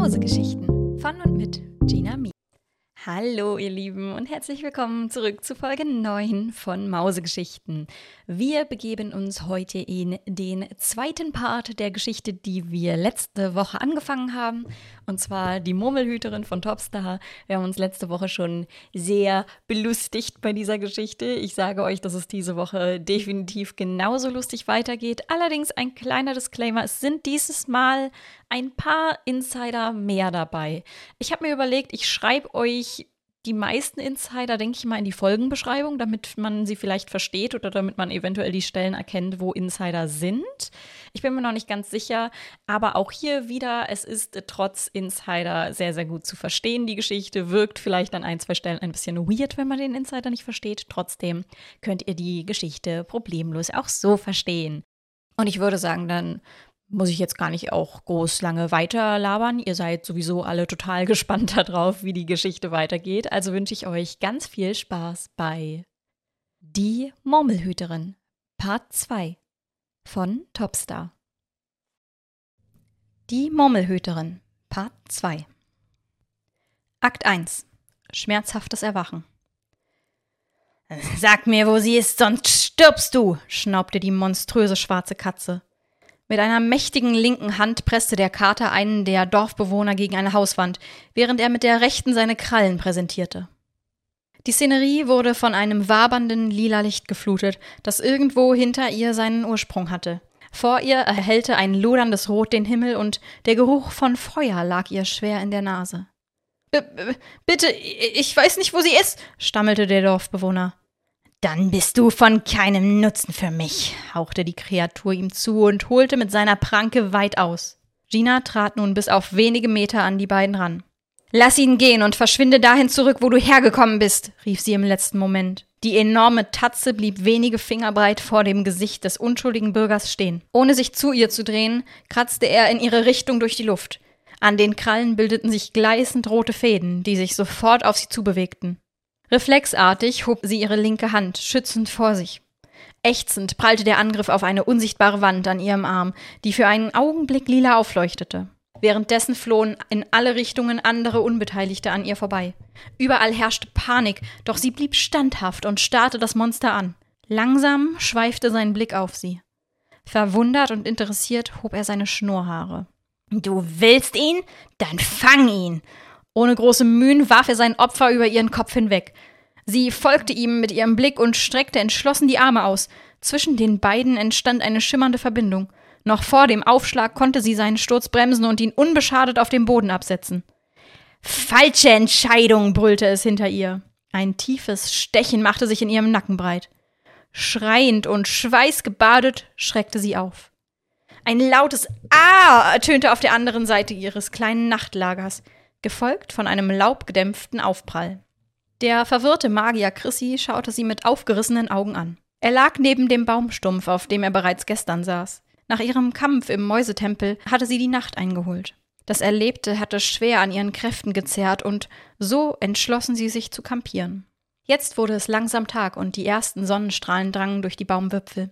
Mausegeschichten von und mit Gina Mi. Hallo ihr Lieben und herzlich willkommen zurück zu Folge 9 von Mausegeschichten. Wir begeben uns heute in den zweiten Part der Geschichte, die wir letzte Woche angefangen haben, und zwar die Murmelhüterin von Topstar. Wir haben uns letzte Woche schon sehr belustigt bei dieser Geschichte. Ich sage euch, dass es diese Woche definitiv genauso lustig weitergeht. Allerdings ein kleiner Disclaimer, es sind dieses Mal ein paar Insider mehr dabei. Ich habe mir überlegt, ich schreibe euch die meisten Insider, denke ich mal, in die Folgenbeschreibung, damit man sie vielleicht versteht oder damit man eventuell die Stellen erkennt, wo Insider sind. Ich bin mir noch nicht ganz sicher, aber auch hier wieder, es ist trotz Insider sehr, sehr gut zu verstehen. Die Geschichte wirkt vielleicht an ein, zwei Stellen ein bisschen weird, wenn man den Insider nicht versteht. Trotzdem könnt ihr die Geschichte problemlos auch so verstehen. Und ich würde sagen, dann muss ich jetzt gar nicht auch groß lange weiter labern. Ihr seid sowieso alle total gespannt darauf, wie die Geschichte weitergeht. Also wünsche ich euch ganz viel Spaß bei Die Murmelhüterin, Part 2 von Topstar. Die Murmelhüterin, Part 2 Akt 1 Schmerzhaftes Erwachen Sag mir, wo sie ist, sonst stirbst du, schnaubte die monströse schwarze Katze. Mit einer mächtigen linken Hand presste der Kater einen der Dorfbewohner gegen eine Hauswand, während er mit der rechten seine Krallen präsentierte. Die Szenerie wurde von einem wabernden lila Licht geflutet, das irgendwo hinter ihr seinen Ursprung hatte. Vor ihr erhellte ein loderndes Rot den Himmel und der Geruch von Feuer lag ihr schwer in der Nase. B bitte, ich weiß nicht, wo sie ist, stammelte der Dorfbewohner. Dann bist du von keinem Nutzen für mich, hauchte die Kreatur ihm zu und holte mit seiner Pranke weit aus. Gina trat nun bis auf wenige Meter an die beiden ran. Lass ihn gehen und verschwinde dahin zurück, wo du hergekommen bist, rief sie im letzten Moment. Die enorme Tatze blieb wenige Finger breit vor dem Gesicht des unschuldigen Bürgers stehen. Ohne sich zu ihr zu drehen, kratzte er in ihre Richtung durch die Luft. An den Krallen bildeten sich gleißend rote Fäden, die sich sofort auf sie zubewegten. Reflexartig hob sie ihre linke Hand schützend vor sich. Ächzend prallte der Angriff auf eine unsichtbare Wand an ihrem Arm, die für einen Augenblick lila aufleuchtete. Währenddessen flohen in alle Richtungen andere Unbeteiligte an ihr vorbei. Überall herrschte Panik, doch sie blieb standhaft und starrte das Monster an. Langsam schweifte sein Blick auf sie. Verwundert und interessiert hob er seine Schnurrhaare. Du willst ihn? Dann fang ihn! Ohne große Mühen warf er sein Opfer über ihren Kopf hinweg. Sie folgte ihm mit ihrem Blick und streckte entschlossen die Arme aus. Zwischen den beiden entstand eine schimmernde Verbindung. Noch vor dem Aufschlag konnte sie seinen Sturz bremsen und ihn unbeschadet auf dem Boden absetzen. Falsche Entscheidung, brüllte es hinter ihr. Ein tiefes Stechen machte sich in ihrem Nacken breit. Schreiend und schweißgebadet schreckte sie auf. Ein lautes Ah ertönte auf der anderen Seite ihres kleinen Nachtlagers gefolgt von einem laubgedämpften Aufprall. Der verwirrte Magier Chrissy schaute sie mit aufgerissenen Augen an. Er lag neben dem Baumstumpf, auf dem er bereits gestern saß. Nach ihrem Kampf im Mäusetempel hatte sie die Nacht eingeholt. Das Erlebte hatte schwer an ihren Kräften gezerrt und so entschlossen sie sich zu kampieren. Jetzt wurde es langsam Tag und die ersten Sonnenstrahlen drangen durch die Baumwipfel.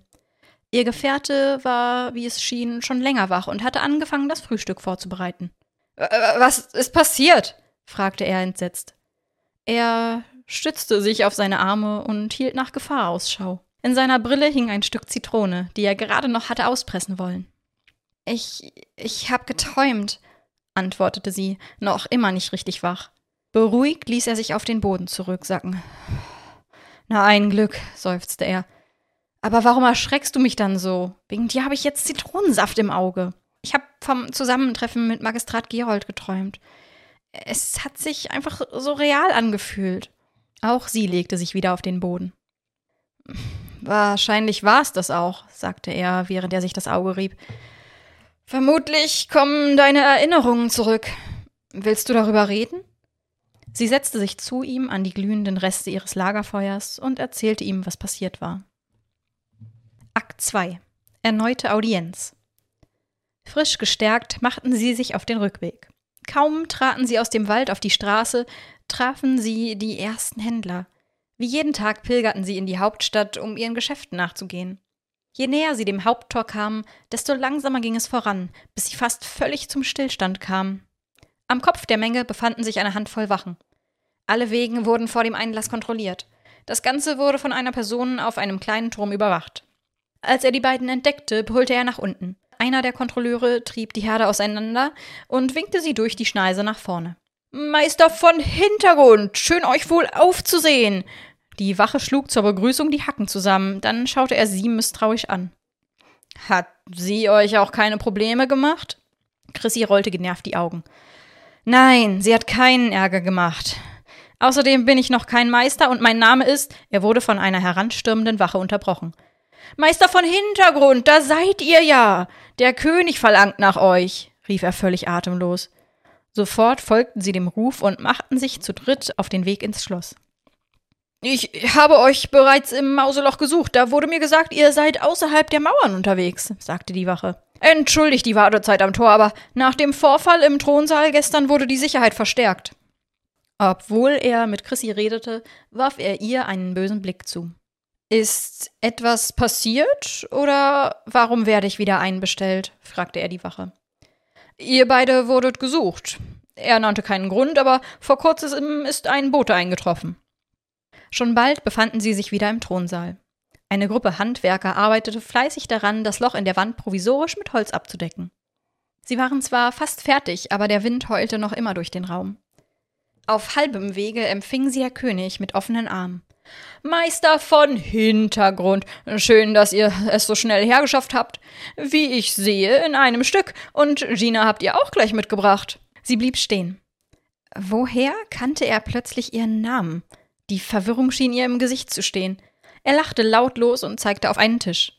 Ihr Gefährte war, wie es schien, schon länger wach und hatte angefangen, das Frühstück vorzubereiten. Was ist passiert? fragte er entsetzt. Er stützte sich auf seine Arme und hielt nach Gefahr Ausschau. In seiner Brille hing ein Stück Zitrone, die er gerade noch hatte auspressen wollen. Ich, ich hab geträumt, antwortete sie, noch immer nicht richtig wach. Beruhigt ließ er sich auf den Boden zurücksacken. Na, ein Glück, seufzte er. Aber warum erschreckst du mich dann so? Wegen dir habe ich jetzt Zitronensaft im Auge. Ich habe vom Zusammentreffen mit Magistrat Gerold geträumt. Es hat sich einfach so real angefühlt. Auch sie legte sich wieder auf den Boden. Wahrscheinlich war es das auch, sagte er, während er sich das Auge rieb. Vermutlich kommen deine Erinnerungen zurück. Willst du darüber reden? Sie setzte sich zu ihm an die glühenden Reste ihres Lagerfeuers und erzählte ihm, was passiert war. Akt 2 Erneute Audienz Frisch gestärkt machten sie sich auf den Rückweg. Kaum traten sie aus dem Wald auf die Straße, trafen sie die ersten Händler. Wie jeden Tag pilgerten sie in die Hauptstadt, um ihren Geschäften nachzugehen. Je näher sie dem Haupttor kamen, desto langsamer ging es voran, bis sie fast völlig zum Stillstand kamen. Am Kopf der Menge befanden sich eine Handvoll Wachen. Alle Wegen wurden vor dem Einlass kontrolliert. Das Ganze wurde von einer Person auf einem kleinen Turm überwacht. Als er die beiden entdeckte, brüllte er nach unten. Einer der Kontrolleure trieb die Herde auseinander und winkte sie durch die Schneise nach vorne. Meister von Hintergrund, schön euch wohl aufzusehen. Die Wache schlug zur Begrüßung die Hacken zusammen, dann schaute er sie misstrauisch an. Hat sie euch auch keine Probleme gemacht? Chrissy rollte genervt die Augen. Nein, sie hat keinen Ärger gemacht. Außerdem bin ich noch kein Meister und mein Name ist. Er wurde von einer heranstürmenden Wache unterbrochen. Meister von Hintergrund, da seid ihr ja. Der König verlangt nach euch, rief er völlig atemlos. Sofort folgten sie dem Ruf und machten sich zu dritt auf den Weg ins Schloss. Ich habe euch bereits im Mauseloch gesucht. Da wurde mir gesagt, ihr seid außerhalb der Mauern unterwegs, sagte die Wache. Entschuldigt die Wartezeit am Tor, aber nach dem Vorfall im Thronsaal gestern wurde die Sicherheit verstärkt. Obwohl er mit Chrissy redete, warf er ihr einen bösen Blick zu. Ist etwas passiert oder warum werde ich wieder einbestellt? fragte er die Wache. Ihr beide wurdet gesucht. Er nannte keinen Grund, aber vor kurzem ist ein Bote eingetroffen. Schon bald befanden sie sich wieder im Thronsaal. Eine Gruppe Handwerker arbeitete fleißig daran, das Loch in der Wand provisorisch mit Holz abzudecken. Sie waren zwar fast fertig, aber der Wind heulte noch immer durch den Raum. Auf halbem Wege empfing sie der König mit offenen Armen. Meister von Hintergrund, schön, dass ihr es so schnell hergeschafft habt. Wie ich sehe, in einem Stück. Und Gina habt ihr auch gleich mitgebracht. Sie blieb stehen. Woher kannte er plötzlich ihren Namen? Die Verwirrung schien ihr im Gesicht zu stehen. Er lachte lautlos und zeigte auf einen Tisch.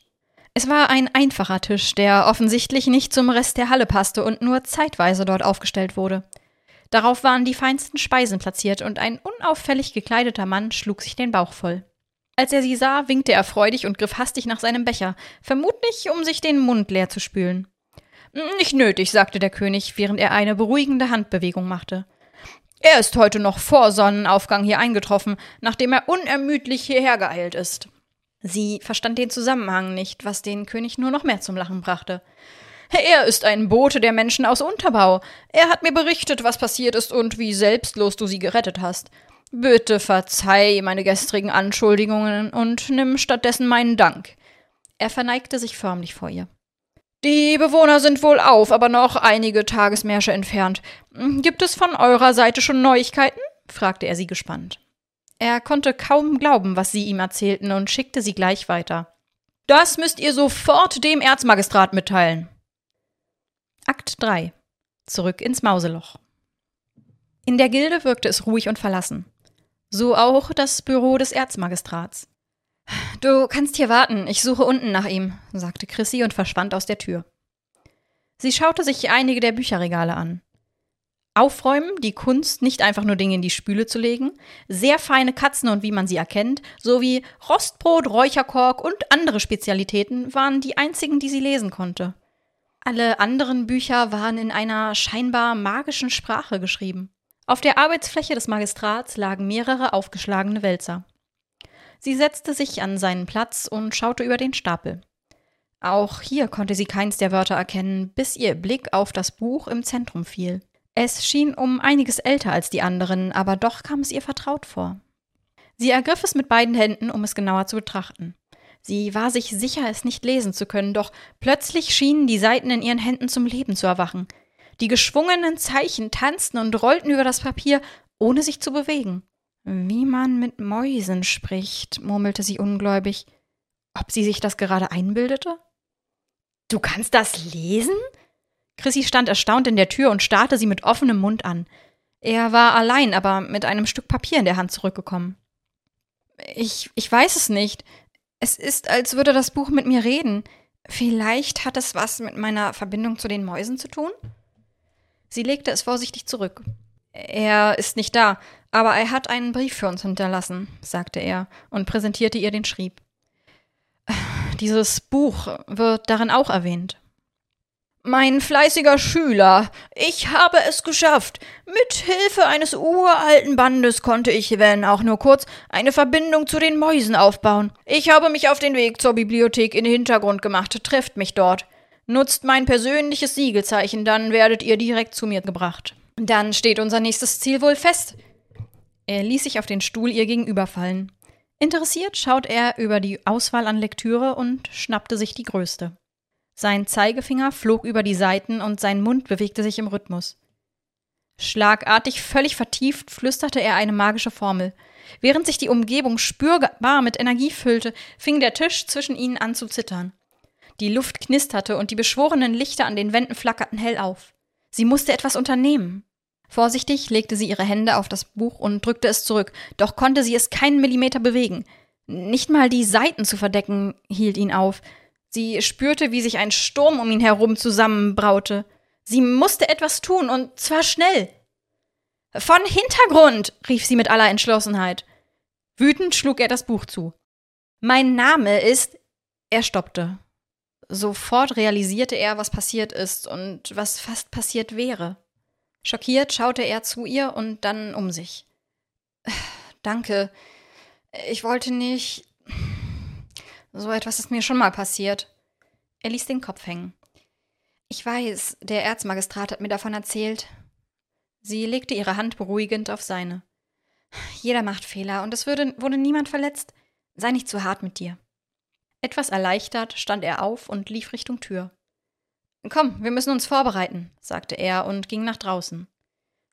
Es war ein einfacher Tisch, der offensichtlich nicht zum Rest der Halle passte und nur zeitweise dort aufgestellt wurde. Darauf waren die feinsten Speisen platziert und ein unauffällig gekleideter Mann schlug sich den Bauch voll. Als er sie sah, winkte er freudig und griff hastig nach seinem Becher, vermutlich um sich den Mund leer zu spülen. Nicht nötig, sagte der König, während er eine beruhigende Handbewegung machte. Er ist heute noch vor Sonnenaufgang hier eingetroffen, nachdem er unermüdlich hierher geeilt ist. Sie verstand den Zusammenhang nicht, was den König nur noch mehr zum Lachen brachte. Er ist ein Bote der Menschen aus Unterbau. Er hat mir berichtet, was passiert ist und wie selbstlos du sie gerettet hast. Bitte verzeih meine gestrigen Anschuldigungen und nimm stattdessen meinen Dank. Er verneigte sich förmlich vor ihr. Die Bewohner sind wohl auf, aber noch einige Tagesmärsche entfernt. Gibt es von eurer Seite schon Neuigkeiten? fragte er sie gespannt. Er konnte kaum glauben, was sie ihm erzählten und schickte sie gleich weiter. Das müsst ihr sofort dem Erzmagistrat mitteilen. Akt 3 Zurück ins Mauseloch. In der Gilde wirkte es ruhig und verlassen. So auch das Büro des Erzmagistrats. Du kannst hier warten, ich suche unten nach ihm, sagte Chrissy und verschwand aus der Tür. Sie schaute sich einige der Bücherregale an. Aufräumen, die Kunst, nicht einfach nur Dinge in die Spüle zu legen, sehr feine Katzen und wie man sie erkennt, sowie Rostbrot, Räucherkork und andere Spezialitäten waren die einzigen, die sie lesen konnte. Alle anderen Bücher waren in einer scheinbar magischen Sprache geschrieben. Auf der Arbeitsfläche des Magistrats lagen mehrere aufgeschlagene Wälzer. Sie setzte sich an seinen Platz und schaute über den Stapel. Auch hier konnte sie keins der Wörter erkennen, bis ihr Blick auf das Buch im Zentrum fiel. Es schien um einiges älter als die anderen, aber doch kam es ihr vertraut vor. Sie ergriff es mit beiden Händen, um es genauer zu betrachten. Sie war sich sicher, es nicht lesen zu können, doch plötzlich schienen die Seiten in ihren Händen zum Leben zu erwachen. Die geschwungenen Zeichen tanzten und rollten über das Papier, ohne sich zu bewegen. Wie man mit Mäusen spricht, murmelte sie ungläubig. Ob sie sich das gerade einbildete? Du kannst das lesen? Chrissy stand erstaunt in der Tür und starrte sie mit offenem Mund an. Er war allein, aber mit einem Stück Papier in der Hand zurückgekommen. Ich, ich weiß es nicht. Es ist, als würde das Buch mit mir reden. Vielleicht hat es was mit meiner Verbindung zu den Mäusen zu tun? Sie legte es vorsichtig zurück. Er ist nicht da, aber er hat einen Brief für uns hinterlassen, sagte er und präsentierte ihr den Schrieb. Dieses Buch wird darin auch erwähnt. Mein fleißiger Schüler, ich habe es geschafft. Mit Hilfe eines uralten Bandes konnte ich, wenn auch nur kurz, eine Verbindung zu den Mäusen aufbauen. Ich habe mich auf den Weg zur Bibliothek in den Hintergrund gemacht. Trefft mich dort. Nutzt mein persönliches Siegelzeichen, dann werdet ihr direkt zu mir gebracht. Dann steht unser nächstes Ziel wohl fest. Er ließ sich auf den Stuhl ihr gegenüber fallen. Interessiert schaut er über die Auswahl an Lektüre und schnappte sich die größte. Sein Zeigefinger flog über die Seiten und sein Mund bewegte sich im Rhythmus. Schlagartig, völlig vertieft, flüsterte er eine magische Formel. Während sich die Umgebung spürbar mit Energie füllte, fing der Tisch zwischen ihnen an zu zittern. Die Luft knisterte und die beschworenen Lichter an den Wänden flackerten hell auf. Sie musste etwas unternehmen. Vorsichtig legte sie ihre Hände auf das Buch und drückte es zurück, doch konnte sie es keinen Millimeter bewegen. Nicht mal die Seiten zu verdecken hielt ihn auf. Sie spürte, wie sich ein Sturm um ihn herum zusammenbraute. Sie musste etwas tun, und zwar schnell. Von Hintergrund, rief sie mit aller Entschlossenheit. Wütend schlug er das Buch zu. Mein Name ist. Er stoppte. Sofort realisierte er, was passiert ist und was fast passiert wäre. Schockiert schaute er zu ihr und dann um sich. Danke. Ich wollte nicht. So etwas ist mir schon mal passiert. Er ließ den Kopf hängen. Ich weiß, der Erzmagistrat hat mir davon erzählt. Sie legte ihre Hand beruhigend auf seine. Jeder macht Fehler und es würde, wurde niemand verletzt. Sei nicht zu hart mit dir. Etwas erleichtert stand er auf und lief Richtung Tür. Komm, wir müssen uns vorbereiten, sagte er und ging nach draußen.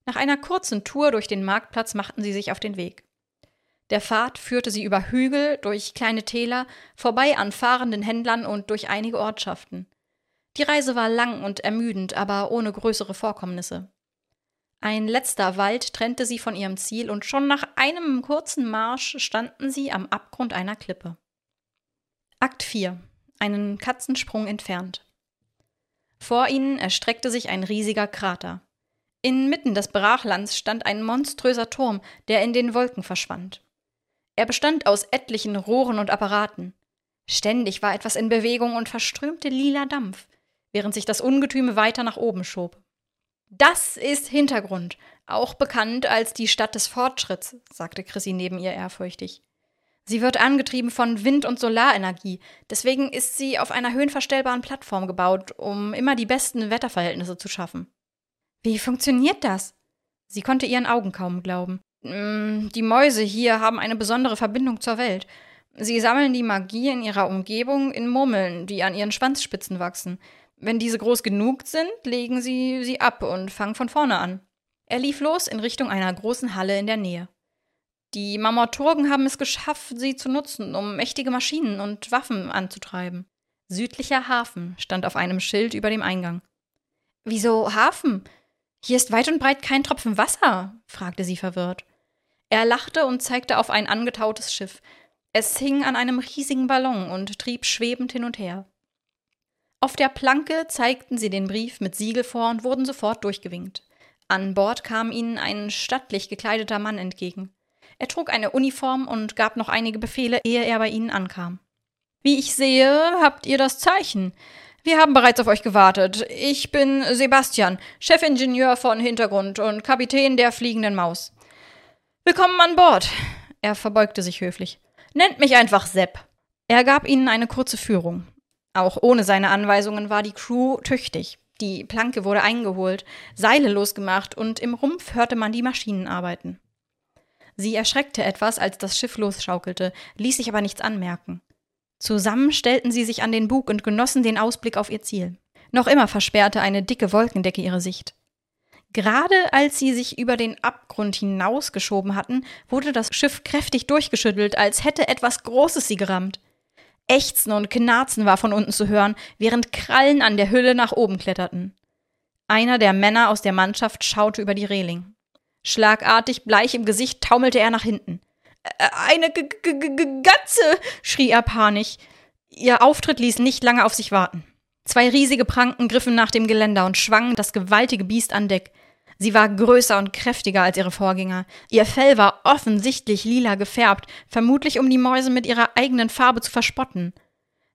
Nach einer kurzen Tour durch den Marktplatz machten sie sich auf den Weg. Der Pfad führte sie über Hügel, durch kleine Täler, vorbei an fahrenden Händlern und durch einige Ortschaften. Die Reise war lang und ermüdend, aber ohne größere Vorkommnisse. Ein letzter Wald trennte sie von ihrem Ziel, und schon nach einem kurzen Marsch standen sie am Abgrund einer Klippe. Akt 4 Einen Katzensprung entfernt. Vor ihnen erstreckte sich ein riesiger Krater. Inmitten des Brachlands stand ein monströser Turm, der in den Wolken verschwand. Er bestand aus etlichen Rohren und Apparaten. Ständig war etwas in Bewegung und verströmte lila Dampf, während sich das Ungetüme weiter nach oben schob. Das ist Hintergrund, auch bekannt als die Stadt des Fortschritts, sagte Chrissy neben ihr ehrfürchtig. Sie wird angetrieben von Wind- und Solarenergie. Deswegen ist sie auf einer höhenverstellbaren Plattform gebaut, um immer die besten Wetterverhältnisse zu schaffen. Wie funktioniert das? Sie konnte ihren Augen kaum glauben. Mm, die Mäuse hier haben eine besondere Verbindung zur Welt. Sie sammeln die Magie in ihrer Umgebung in Murmeln, die an ihren Schwanzspitzen wachsen. Wenn diese groß genug sind, legen sie sie ab und fangen von vorne an. Er lief los in Richtung einer großen Halle in der Nähe. Die Mammoturgen haben es geschafft, sie zu nutzen, um mächtige Maschinen und Waffen anzutreiben. Südlicher Hafen stand auf einem Schild über dem Eingang. Wieso Hafen? Hier ist weit und breit kein Tropfen Wasser, fragte sie verwirrt. Er lachte und zeigte auf ein angetautes Schiff. Es hing an einem riesigen Ballon und trieb schwebend hin und her. Auf der Planke zeigten sie den Brief mit Siegel vor und wurden sofort durchgewinkt. An Bord kam ihnen ein stattlich gekleideter Mann entgegen. Er trug eine Uniform und gab noch einige Befehle, ehe er bei ihnen ankam. Wie ich sehe, habt ihr das Zeichen. Wir haben bereits auf euch gewartet. Ich bin Sebastian, Chefingenieur von Hintergrund und Kapitän der Fliegenden Maus. Willkommen an Bord. Er verbeugte sich höflich. Nennt mich einfach Sepp. Er gab ihnen eine kurze Führung. Auch ohne seine Anweisungen war die Crew tüchtig. Die Planke wurde eingeholt, Seile losgemacht und im Rumpf hörte man die Maschinen arbeiten. Sie erschreckte etwas, als das Schiff losschaukelte, ließ sich aber nichts anmerken. Zusammen stellten sie sich an den Bug und genossen den Ausblick auf ihr Ziel. Noch immer versperrte eine dicke Wolkendecke ihre Sicht. Gerade als sie sich über den Abgrund hinausgeschoben hatten, wurde das Schiff kräftig durchgeschüttelt, als hätte etwas Großes sie gerammt. Ächzen und Knarzen war von unten zu hören, während Krallen an der Hülle nach oben kletterten. Einer der Männer aus der Mannschaft schaute über die Reling. Schlagartig, bleich im Gesicht, taumelte er nach hinten. Eine G G G Gatze! schrie er panisch. Ihr Auftritt ließ nicht lange auf sich warten. Zwei riesige Pranken griffen nach dem Geländer und schwangen das gewaltige Biest an Deck. Sie war größer und kräftiger als ihre Vorgänger. Ihr Fell war offensichtlich lila gefärbt, vermutlich um die Mäuse mit ihrer eigenen Farbe zu verspotten.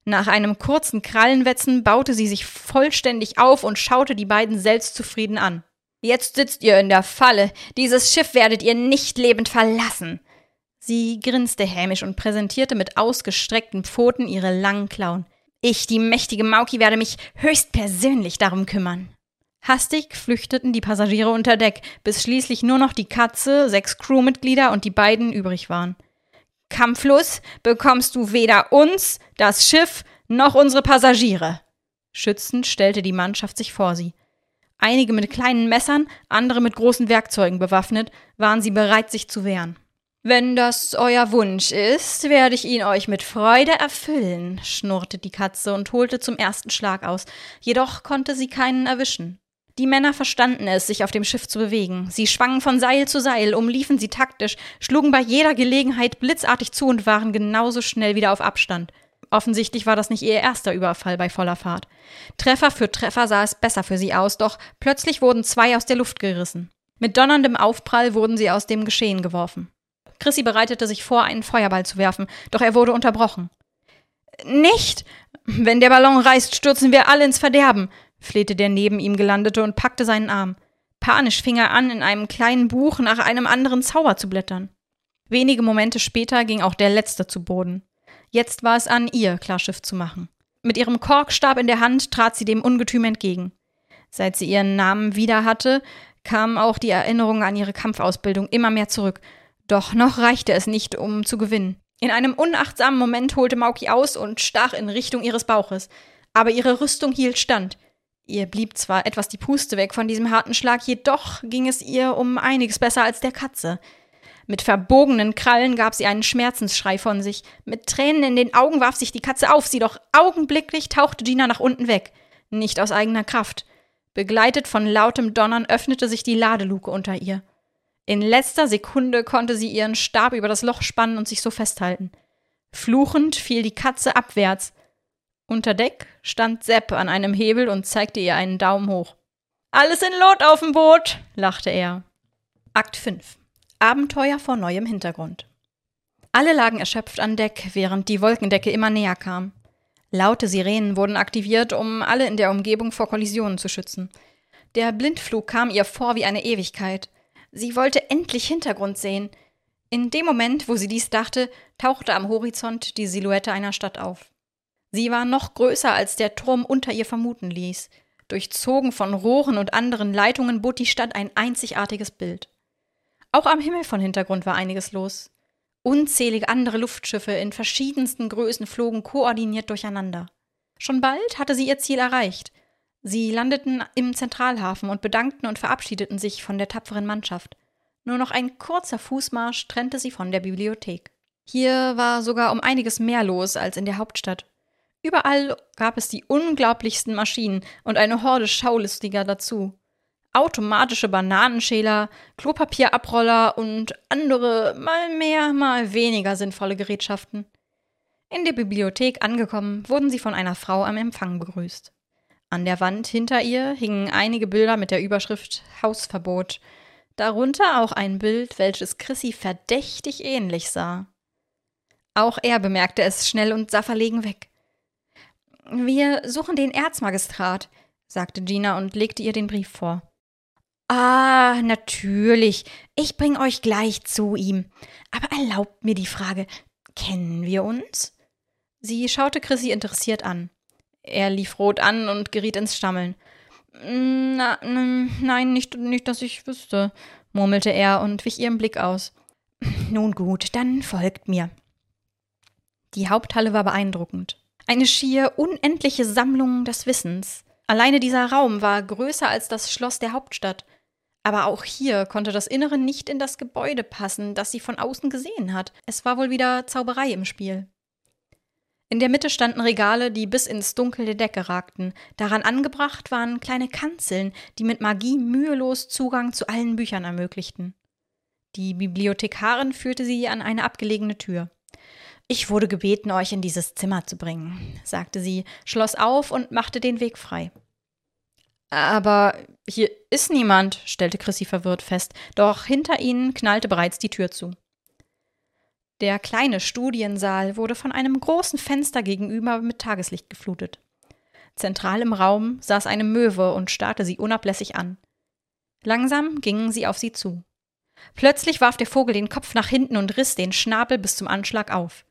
Nach einem kurzen Krallenwetzen baute sie sich vollständig auf und schaute die beiden selbstzufrieden an. Jetzt sitzt ihr in der Falle. Dieses Schiff werdet ihr nicht lebend verlassen. Sie grinste hämisch und präsentierte mit ausgestreckten Pfoten ihre langen Klauen. Ich, die mächtige Mauki, werde mich höchstpersönlich darum kümmern. Hastig flüchteten die Passagiere unter Deck, bis schließlich nur noch die Katze, sechs Crewmitglieder und die beiden übrig waren. Kampflos bekommst du weder uns, das Schiff, noch unsere Passagiere. Schützend stellte die Mannschaft sich vor sie. Einige mit kleinen Messern, andere mit großen Werkzeugen bewaffnet, waren sie bereit, sich zu wehren. Wenn das euer Wunsch ist, werde ich ihn euch mit Freude erfüllen, schnurrte die Katze und holte zum ersten Schlag aus, jedoch konnte sie keinen erwischen. Die Männer verstanden es, sich auf dem Schiff zu bewegen. Sie schwangen von Seil zu Seil, umliefen sie taktisch, schlugen bei jeder Gelegenheit blitzartig zu und waren genauso schnell wieder auf Abstand. Offensichtlich war das nicht ihr erster Überfall bei voller Fahrt. Treffer für Treffer sah es besser für sie aus, doch plötzlich wurden zwei aus der Luft gerissen. Mit donnerndem Aufprall wurden sie aus dem Geschehen geworfen. Chrissy bereitete sich vor, einen Feuerball zu werfen, doch er wurde unterbrochen. Nicht! Wenn der Ballon reißt, stürzen wir alle ins Verderben, flehte der neben ihm gelandete und packte seinen Arm. Panisch fing er an, in einem kleinen Buch nach einem anderen Zauber zu blättern. Wenige Momente später ging auch der letzte zu Boden. Jetzt war es an ihr, Klarschiff zu machen. Mit ihrem Korkstab in der Hand trat sie dem Ungetüm entgegen. Seit sie ihren Namen wieder hatte, kamen auch die Erinnerungen an ihre Kampfausbildung immer mehr zurück. Doch noch reichte es nicht, um zu gewinnen. In einem unachtsamen Moment holte Mauki aus und stach in Richtung ihres Bauches. Aber ihre Rüstung hielt stand. Ihr blieb zwar etwas die Puste weg von diesem harten Schlag, jedoch ging es ihr um einiges besser als der Katze. Mit verbogenen Krallen gab sie einen Schmerzensschrei von sich. Mit Tränen in den Augen warf sich die Katze auf sie, doch augenblicklich tauchte Gina nach unten weg. Nicht aus eigener Kraft. Begleitet von lautem Donnern öffnete sich die Ladeluke unter ihr. In letzter Sekunde konnte sie ihren Stab über das Loch spannen und sich so festhalten. Fluchend fiel die Katze abwärts. Unter Deck stand Sepp an einem Hebel und zeigte ihr einen Daumen hoch. Alles in Lot auf dem Boot, lachte er. Akt 5 Abenteuer vor neuem Hintergrund. Alle lagen erschöpft an Deck, während die Wolkendecke immer näher kam. Laute Sirenen wurden aktiviert, um alle in der Umgebung vor Kollisionen zu schützen. Der Blindflug kam ihr vor wie eine Ewigkeit. Sie wollte endlich Hintergrund sehen. In dem Moment, wo sie dies dachte, tauchte am Horizont die Silhouette einer Stadt auf. Sie war noch größer, als der Turm unter ihr vermuten ließ. Durchzogen von Rohren und anderen Leitungen bot die Stadt ein einzigartiges Bild. Auch am Himmel von Hintergrund war einiges los. Unzählige andere Luftschiffe in verschiedensten Größen flogen koordiniert durcheinander. Schon bald hatte sie ihr Ziel erreicht. Sie landeten im Zentralhafen und bedankten und verabschiedeten sich von der tapferen Mannschaft. Nur noch ein kurzer Fußmarsch trennte sie von der Bibliothek. Hier war sogar um einiges mehr los als in der Hauptstadt. Überall gab es die unglaublichsten Maschinen und eine Horde Schaulistiger dazu automatische Bananenschäler, Klopapierabroller und andere mal mehr, mal weniger sinnvolle Gerätschaften. In der Bibliothek angekommen, wurden sie von einer Frau am Empfang begrüßt. An der Wand hinter ihr hingen einige Bilder mit der Überschrift Hausverbot, darunter auch ein Bild, welches Chrissy verdächtig ähnlich sah. Auch er bemerkte es schnell und sah verlegen weg. Wir suchen den Erzmagistrat, sagte Gina und legte ihr den Brief vor. Ah, natürlich. Ich bring euch gleich zu ihm. Aber erlaubt mir die Frage, kennen wir uns? Sie schaute Chrissy interessiert an. Er lief rot an und geriet ins Stammeln. Na, nein, nicht, nicht, dass ich wüsste, murmelte er und wich ihrem Blick aus. Nun gut, dann folgt mir. Die Haupthalle war beeindruckend. Eine schier unendliche Sammlung des Wissens. Alleine dieser Raum war größer als das Schloss der Hauptstadt. Aber auch hier konnte das Innere nicht in das Gebäude passen, das sie von außen gesehen hat. Es war wohl wieder Zauberei im Spiel. In der Mitte standen Regale, die bis ins Dunkel der Decke ragten. Daran angebracht waren kleine Kanzeln, die mit Magie mühelos Zugang zu allen Büchern ermöglichten. Die Bibliothekarin führte sie an eine abgelegene Tür. Ich wurde gebeten, euch in dieses Zimmer zu bringen, sagte sie, schloss auf und machte den Weg frei. Aber hier ist niemand, stellte Chrissy verwirrt fest, doch hinter ihnen knallte bereits die Tür zu. Der kleine Studiensaal wurde von einem großen Fenster gegenüber mit Tageslicht geflutet. Zentral im Raum saß eine Möwe und starrte sie unablässig an. Langsam gingen sie auf sie zu. Plötzlich warf der Vogel den Kopf nach hinten und riss den Schnabel bis zum Anschlag auf.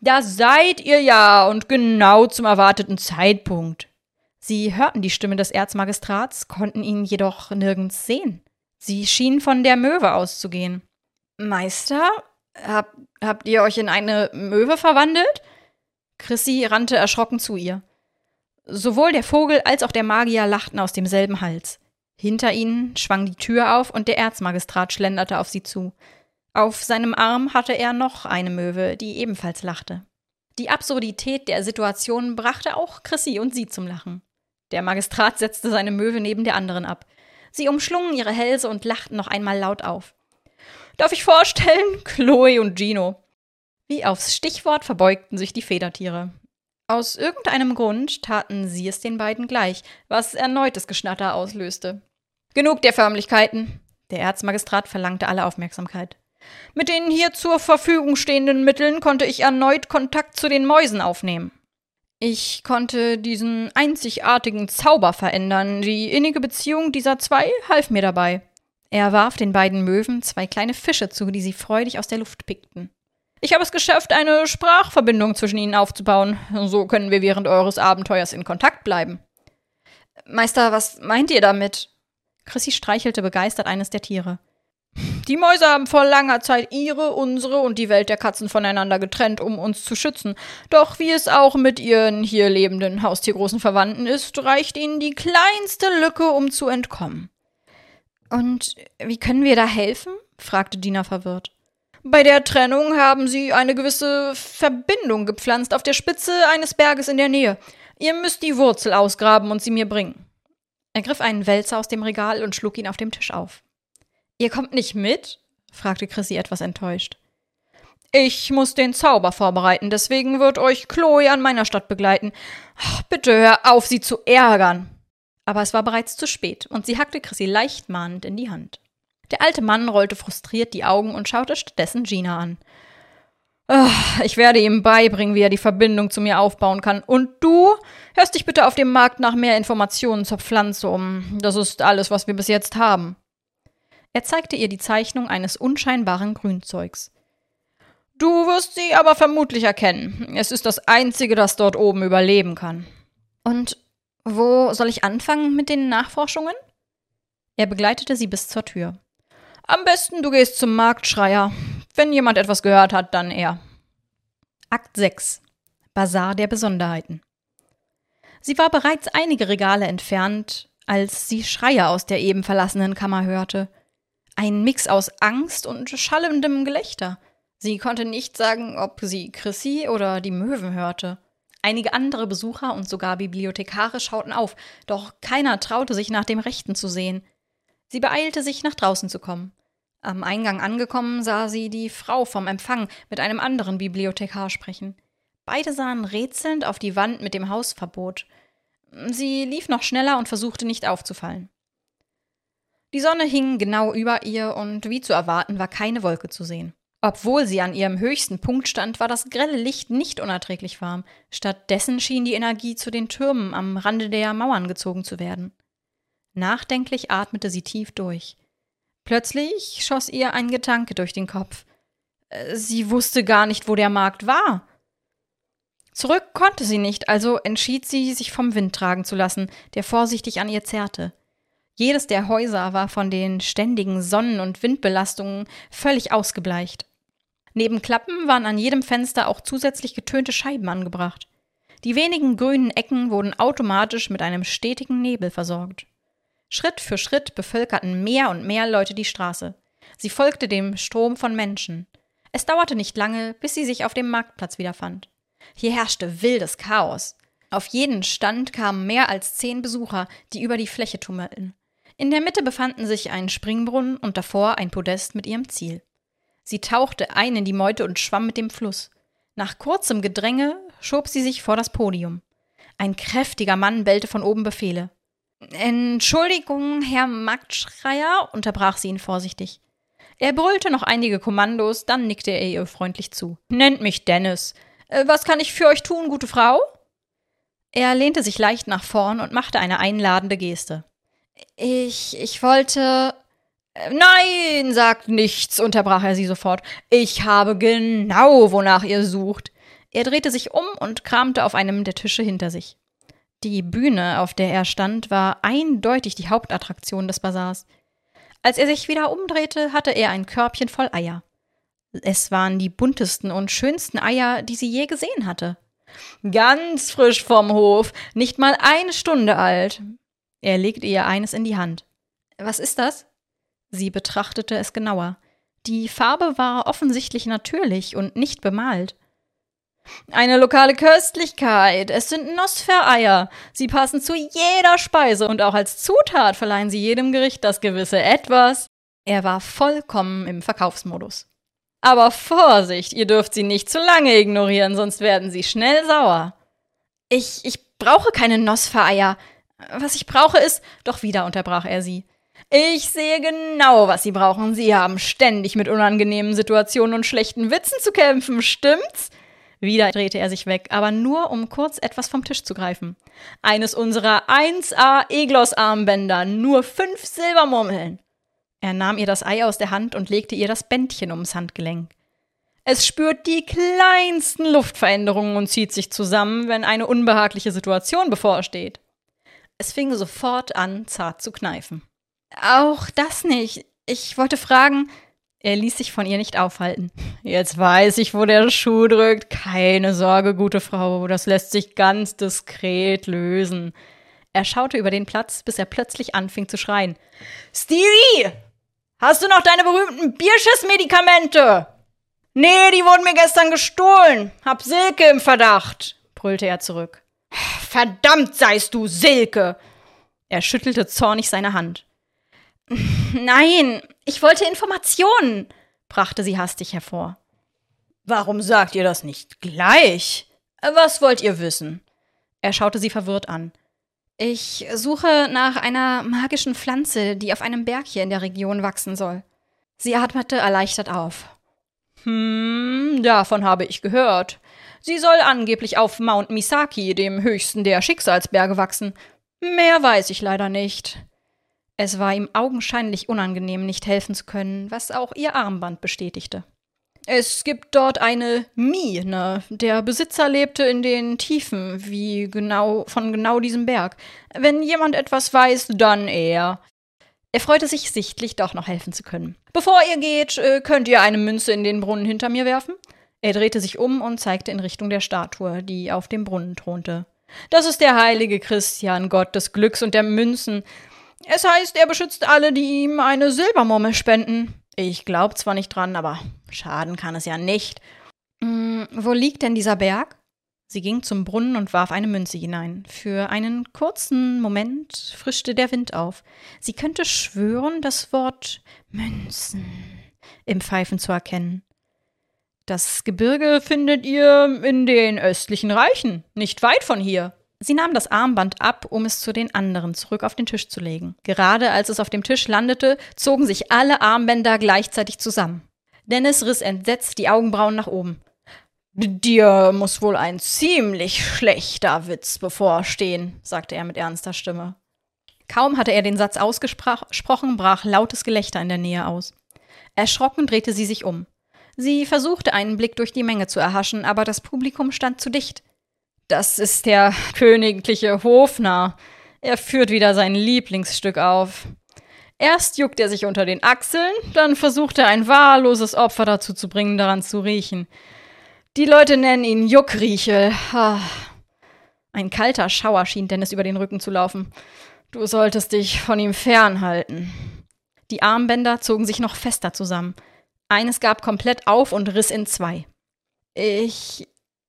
Da seid ihr ja und genau zum erwarteten Zeitpunkt, Sie hörten die Stimme des Erzmagistrats, konnten ihn jedoch nirgends sehen. Sie schien von der Möwe auszugehen. Meister, hab, habt ihr euch in eine Möwe verwandelt? Chrissy rannte erschrocken zu ihr. Sowohl der Vogel als auch der Magier lachten aus demselben Hals. Hinter ihnen schwang die Tür auf und der Erzmagistrat schlenderte auf sie zu. Auf seinem Arm hatte er noch eine Möwe, die ebenfalls lachte. Die Absurdität der Situation brachte auch Chrissy und sie zum Lachen. Der Magistrat setzte seine Möwe neben der anderen ab. Sie umschlungen ihre Hälse und lachten noch einmal laut auf. Darf ich vorstellen? Chloe und Gino. Wie aufs Stichwort verbeugten sich die Federtiere. Aus irgendeinem Grund taten sie es den beiden gleich, was erneutes Geschnatter auslöste. Genug der Förmlichkeiten. Der Erzmagistrat verlangte alle Aufmerksamkeit. Mit den hier zur Verfügung stehenden Mitteln konnte ich erneut Kontakt zu den Mäusen aufnehmen. Ich konnte diesen einzigartigen Zauber verändern. Die innige Beziehung dieser zwei half mir dabei. Er warf den beiden Möwen zwei kleine Fische zu, die sie freudig aus der Luft pickten. Ich habe es geschafft, eine Sprachverbindung zwischen ihnen aufzubauen. So können wir während eures Abenteuers in Kontakt bleiben. Meister, was meint ihr damit? Chrissy streichelte begeistert eines der Tiere. Die Mäuse haben vor langer Zeit ihre, unsere und die Welt der Katzen voneinander getrennt, um uns zu schützen. Doch wie es auch mit ihren hier lebenden haustiergroßen Verwandten ist, reicht ihnen die kleinste Lücke, um zu entkommen. Und wie können wir da helfen? fragte Dina verwirrt. Bei der Trennung haben sie eine gewisse Verbindung gepflanzt auf der Spitze eines Berges in der Nähe. Ihr müsst die Wurzel ausgraben und sie mir bringen. Er griff einen Wälzer aus dem Regal und schlug ihn auf dem Tisch auf. Ihr kommt nicht mit? fragte Chrissy etwas enttäuscht. Ich muss den Zauber vorbereiten, deswegen wird euch Chloe an meiner Stadt begleiten. Ach, bitte hör auf, sie zu ärgern. Aber es war bereits zu spät, und sie hackte Chrissy leicht mahnend in die Hand. Der alte Mann rollte frustriert die Augen und schaute stattdessen Gina an. Ach, ich werde ihm beibringen, wie er die Verbindung zu mir aufbauen kann. Und du hörst dich bitte auf dem Markt nach mehr Informationen zur Pflanze um. Das ist alles, was wir bis jetzt haben. Er zeigte ihr die Zeichnung eines unscheinbaren Grünzeugs. Du wirst sie aber vermutlich erkennen. Es ist das einzige, das dort oben überleben kann. Und wo soll ich anfangen mit den Nachforschungen? Er begleitete sie bis zur Tür. Am besten du gehst zum Marktschreier. Wenn jemand etwas gehört hat, dann er. Akt 6 Bazar der Besonderheiten. Sie war bereits einige Regale entfernt, als sie Schreie aus der eben verlassenen Kammer hörte. Ein Mix aus Angst und schallendem Gelächter. Sie konnte nicht sagen, ob sie Chrissy oder die Möwen hörte. Einige andere Besucher und sogar Bibliothekare schauten auf, doch keiner traute sich nach dem Rechten zu sehen. Sie beeilte sich, nach draußen zu kommen. Am Eingang angekommen, sah sie die Frau vom Empfang mit einem anderen Bibliothekar sprechen. Beide sahen rätselnd auf die Wand mit dem Hausverbot. Sie lief noch schneller und versuchte nicht aufzufallen. Die Sonne hing genau über ihr und wie zu erwarten war keine Wolke zu sehen. Obwohl sie an ihrem höchsten Punkt stand, war das grelle Licht nicht unerträglich warm. Stattdessen schien die Energie zu den Türmen am Rande der Mauern gezogen zu werden. Nachdenklich atmete sie tief durch. Plötzlich schoss ihr ein Gedanke durch den Kopf. Äh, sie wusste gar nicht, wo der Markt war. Zurück konnte sie nicht, also entschied sie, sich vom Wind tragen zu lassen, der vorsichtig an ihr zerrte. Jedes der Häuser war von den ständigen Sonnen- und Windbelastungen völlig ausgebleicht. Neben Klappen waren an jedem Fenster auch zusätzlich getönte Scheiben angebracht. Die wenigen grünen Ecken wurden automatisch mit einem stetigen Nebel versorgt. Schritt für Schritt bevölkerten mehr und mehr Leute die Straße. Sie folgte dem Strom von Menschen. Es dauerte nicht lange, bis sie sich auf dem Marktplatz wiederfand. Hier herrschte wildes Chaos. Auf jeden Stand kamen mehr als zehn Besucher, die über die Fläche tummelten. In der Mitte befanden sich ein Springbrunnen und davor ein Podest mit ihrem Ziel. Sie tauchte ein in die Meute und schwamm mit dem Fluss. Nach kurzem Gedränge schob sie sich vor das Podium. Ein kräftiger Mann bellte von oben Befehle. Entschuldigung, Herr Marktschreier, unterbrach sie ihn vorsichtig. Er brüllte noch einige Kommandos, dann nickte er ihr freundlich zu. Nennt mich Dennis. Äh, was kann ich für euch tun, gute Frau? Er lehnte sich leicht nach vorn und machte eine einladende Geste. Ich, ich wollte. Äh, nein, sagt nichts, unterbrach er sie sofort. Ich habe genau, wonach ihr sucht. Er drehte sich um und kramte auf einem der Tische hinter sich. Die Bühne, auf der er stand, war eindeutig die Hauptattraktion des Bazars. Als er sich wieder umdrehte, hatte er ein Körbchen voll Eier. Es waren die buntesten und schönsten Eier, die sie je gesehen hatte. Ganz frisch vom Hof, nicht mal eine Stunde alt. Er legte ihr eines in die Hand. Was ist das? Sie betrachtete es genauer. Die Farbe war offensichtlich natürlich und nicht bemalt. Eine lokale Köstlichkeit. Es sind Nosfer-Eier. Sie passen zu jeder Speise und auch als Zutat verleihen sie jedem Gericht das gewisse Etwas. Er war vollkommen im Verkaufsmodus. Aber Vorsicht, ihr dürft sie nicht zu lange ignorieren, sonst werden sie schnell sauer. Ich, ich brauche keine Nosfer-Eier. Was ich brauche ist. Doch wieder unterbrach er sie. Ich sehe genau, was Sie brauchen. Sie haben ständig mit unangenehmen Situationen und schlechten Witzen zu kämpfen, stimmt's? Wieder drehte er sich weg, aber nur, um kurz etwas vom Tisch zu greifen. Eines unserer 1A Eglos-Armbänder, nur fünf Silbermurmeln. Er nahm ihr das Ei aus der Hand und legte ihr das Bändchen ums Handgelenk. Es spürt die kleinsten Luftveränderungen und zieht sich zusammen, wenn eine unbehagliche Situation bevorsteht. Es fing sofort an, zart zu kneifen. Auch das nicht. Ich wollte fragen, er ließ sich von ihr nicht aufhalten. Jetzt weiß ich, wo der Schuh drückt. Keine Sorge, gute Frau, das lässt sich ganz diskret lösen. Er schaute über den Platz, bis er plötzlich anfing zu schreien. Stevie! Hast du noch deine berühmten Bierschiss-Medikamente? Nee, die wurden mir gestern gestohlen. Hab Silke im Verdacht, brüllte er zurück. Verdammt seist du, Silke! Er schüttelte zornig seine Hand. Nein, ich wollte Informationen, brachte sie hastig hervor. Warum sagt ihr das nicht gleich? Was wollt ihr wissen? Er schaute sie verwirrt an. Ich suche nach einer magischen Pflanze, die auf einem Berg hier in der Region wachsen soll. Sie atmete erleichtert auf. Hm, davon habe ich gehört. Sie soll angeblich auf Mount Misaki, dem höchsten der Schicksalsberge, wachsen. Mehr weiß ich leider nicht. Es war ihm augenscheinlich unangenehm, nicht helfen zu können, was auch ihr Armband bestätigte. Es gibt dort eine Mine. Der Besitzer lebte in den Tiefen, wie genau von genau diesem Berg. Wenn jemand etwas weiß, dann er. Er freute sich sichtlich, doch noch helfen zu können. Bevor ihr geht, äh, könnt ihr eine Münze in den Brunnen hinter mir werfen? Er drehte sich um und zeigte in Richtung der Statue, die auf dem Brunnen thronte. Das ist der heilige Christian, Gott des Glücks und der Münzen. Es heißt, er beschützt alle, die ihm eine Silbermurmel spenden. Ich glaub zwar nicht dran, aber schaden kann es ja nicht. Hm, wo liegt denn dieser Berg? Sie ging zum Brunnen und warf eine Münze hinein. Für einen kurzen Moment frischte der Wind auf. Sie könnte schwören, das Wort Münzen im Pfeifen zu erkennen. Das Gebirge findet ihr in den östlichen Reichen, nicht weit von hier. Sie nahm das Armband ab, um es zu den anderen zurück auf den Tisch zu legen. Gerade als es auf dem Tisch landete, zogen sich alle Armbänder gleichzeitig zusammen. Dennis riss entsetzt die Augenbrauen nach oben. Dir muss wohl ein ziemlich schlechter Witz bevorstehen, sagte er mit ernster Stimme. Kaum hatte er den Satz ausgesprochen, brach lautes Gelächter in der Nähe aus. Erschrocken drehte sie sich um. Sie versuchte einen Blick durch die Menge zu erhaschen, aber das Publikum stand zu dicht. Das ist der königliche Hofnarr. Er führt wieder sein Lieblingsstück auf. Erst juckt er sich unter den Achseln, dann versucht er ein wahlloses Opfer dazu zu bringen, daran zu riechen. Die Leute nennen ihn Juckriechel. Ein kalter Schauer schien Dennis über den Rücken zu laufen. Du solltest dich von ihm fernhalten. Die Armbänder zogen sich noch fester zusammen. Eines gab komplett auf und riss in zwei. Ich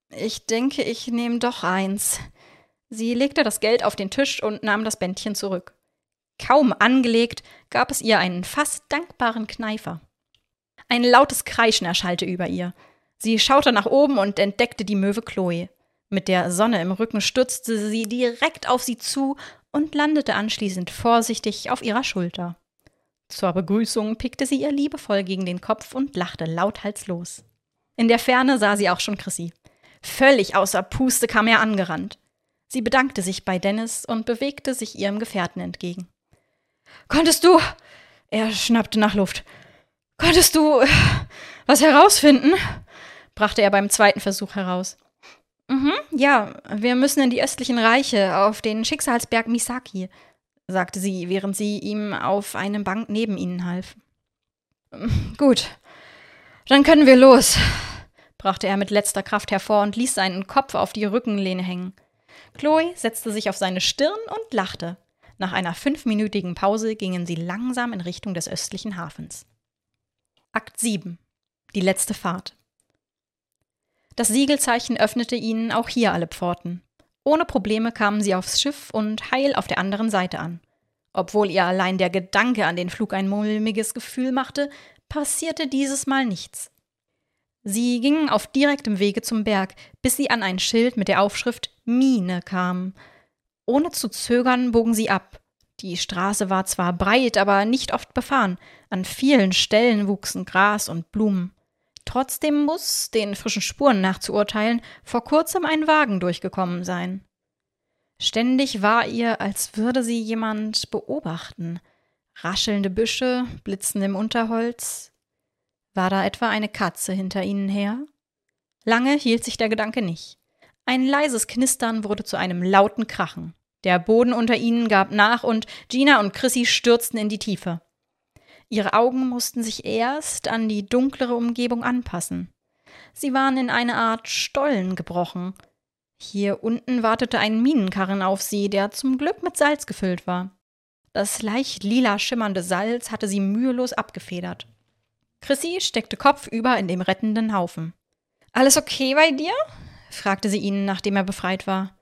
ich denke, ich nehme doch eins. Sie legte das Geld auf den Tisch und nahm das Bändchen zurück. Kaum angelegt, gab es ihr einen fast dankbaren Kneifer. Ein lautes Kreischen erschallte über ihr. Sie schaute nach oben und entdeckte die Möwe Chloe. Mit der Sonne im Rücken stürzte sie direkt auf sie zu und landete anschließend vorsichtig auf ihrer Schulter. Zur Begrüßung pickte sie ihr liebevoll gegen den Kopf und lachte lauthals los. In der Ferne sah sie auch schon Chrissy. Völlig außer Puste kam er angerannt. Sie bedankte sich bei Dennis und bewegte sich ihrem Gefährten entgegen. Konntest du. Er schnappte nach Luft. Konntest du was herausfinden? brachte er beim zweiten Versuch heraus. Mhm, ja, wir müssen in die östlichen Reiche, auf den Schicksalsberg Misaki, sagte sie, während sie ihm auf eine Bank neben ihnen half. Gut, dann können wir los, brachte er mit letzter Kraft hervor und ließ seinen Kopf auf die Rückenlehne hängen. Chloe setzte sich auf seine Stirn und lachte. Nach einer fünfminütigen Pause gingen sie langsam in Richtung des östlichen Hafens. Akt 7 Die letzte Fahrt Das Siegelzeichen öffnete ihnen auch hier alle Pforten. Ohne Probleme kamen sie aufs Schiff und heil auf der anderen Seite an. Obwohl ihr allein der Gedanke an den Flug ein mulmiges Gefühl machte, passierte dieses Mal nichts. Sie gingen auf direktem Wege zum Berg, bis sie an ein Schild mit der Aufschrift Mine kamen. Ohne zu zögern bogen sie ab. Die Straße war zwar breit, aber nicht oft befahren. An vielen Stellen wuchsen Gras und Blumen. Trotzdem muss, den frischen Spuren nachzuurteilen, vor kurzem ein Wagen durchgekommen sein. Ständig war ihr, als würde sie jemand beobachten. Raschelnde Büsche, Blitzen im Unterholz, war da etwa eine Katze hinter ihnen her? Lange hielt sich der Gedanke nicht. Ein leises Knistern wurde zu einem lauten Krachen. Der Boden unter ihnen gab nach und Gina und Chrissy stürzten in die Tiefe. Ihre Augen mussten sich erst an die dunklere Umgebung anpassen. Sie waren in eine Art Stollen gebrochen. Hier unten wartete ein Minenkarren auf sie, der zum Glück mit Salz gefüllt war. Das leicht lila schimmernde Salz hatte sie mühelos abgefedert. Chrissy steckte kopfüber in dem rettenden Haufen. Alles okay bei dir? fragte sie ihn, nachdem er befreit war.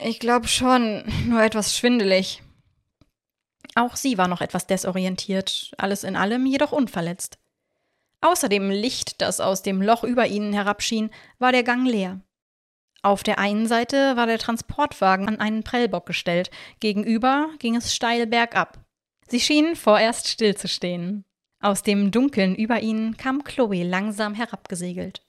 Ich glaube schon, nur etwas schwindelig. Auch sie war noch etwas desorientiert, alles in allem jedoch unverletzt. Außer dem Licht, das aus dem Loch über ihnen herabschien, war der Gang leer. Auf der einen Seite war der Transportwagen an einen Prellbock gestellt, gegenüber ging es steil bergab. Sie schienen vorerst stillzustehen. Aus dem Dunkeln über ihnen kam Chloe langsam herabgesegelt.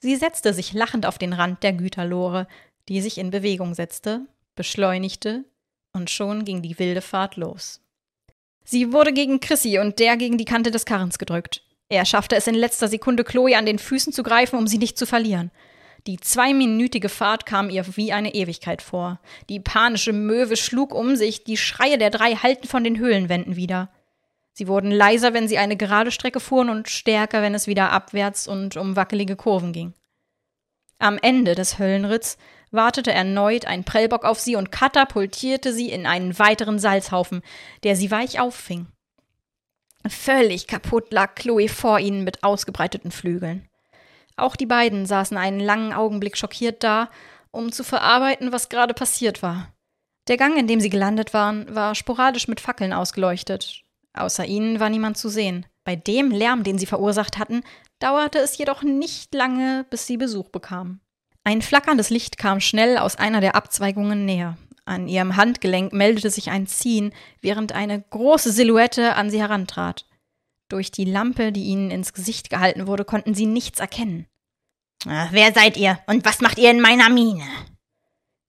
Sie setzte sich lachend auf den Rand der Güterlore, die sich in Bewegung setzte, beschleunigte, und schon ging die wilde Fahrt los. Sie wurde gegen Chrissy und der gegen die Kante des Karrens gedrückt. Er schaffte es in letzter Sekunde, Chloe an den Füßen zu greifen, um sie nicht zu verlieren. Die zweiminütige Fahrt kam ihr wie eine Ewigkeit vor. Die panische Möwe schlug um sich, die Schreie der drei hallten von den Höhlenwänden wieder. Sie wurden leiser, wenn sie eine gerade Strecke fuhren und stärker, wenn es wieder abwärts und um wackelige Kurven ging. Am Ende des Höllenritts wartete erneut ein Prellbock auf sie und katapultierte sie in einen weiteren Salzhaufen, der sie weich auffing. Völlig kaputt lag Chloe vor ihnen mit ausgebreiteten Flügeln. Auch die beiden saßen einen langen Augenblick schockiert da, um zu verarbeiten, was gerade passiert war. Der Gang, in dem sie gelandet waren, war sporadisch mit Fackeln ausgeleuchtet, Außer ihnen war niemand zu sehen. Bei dem Lärm, den sie verursacht hatten, dauerte es jedoch nicht lange, bis sie Besuch bekamen. Ein flackerndes Licht kam schnell aus einer der Abzweigungen näher. An ihrem Handgelenk meldete sich ein Ziehen, während eine große Silhouette an sie herantrat. Durch die Lampe, die ihnen ins Gesicht gehalten wurde, konnten sie nichts erkennen. Wer seid ihr und was macht ihr in meiner Mine?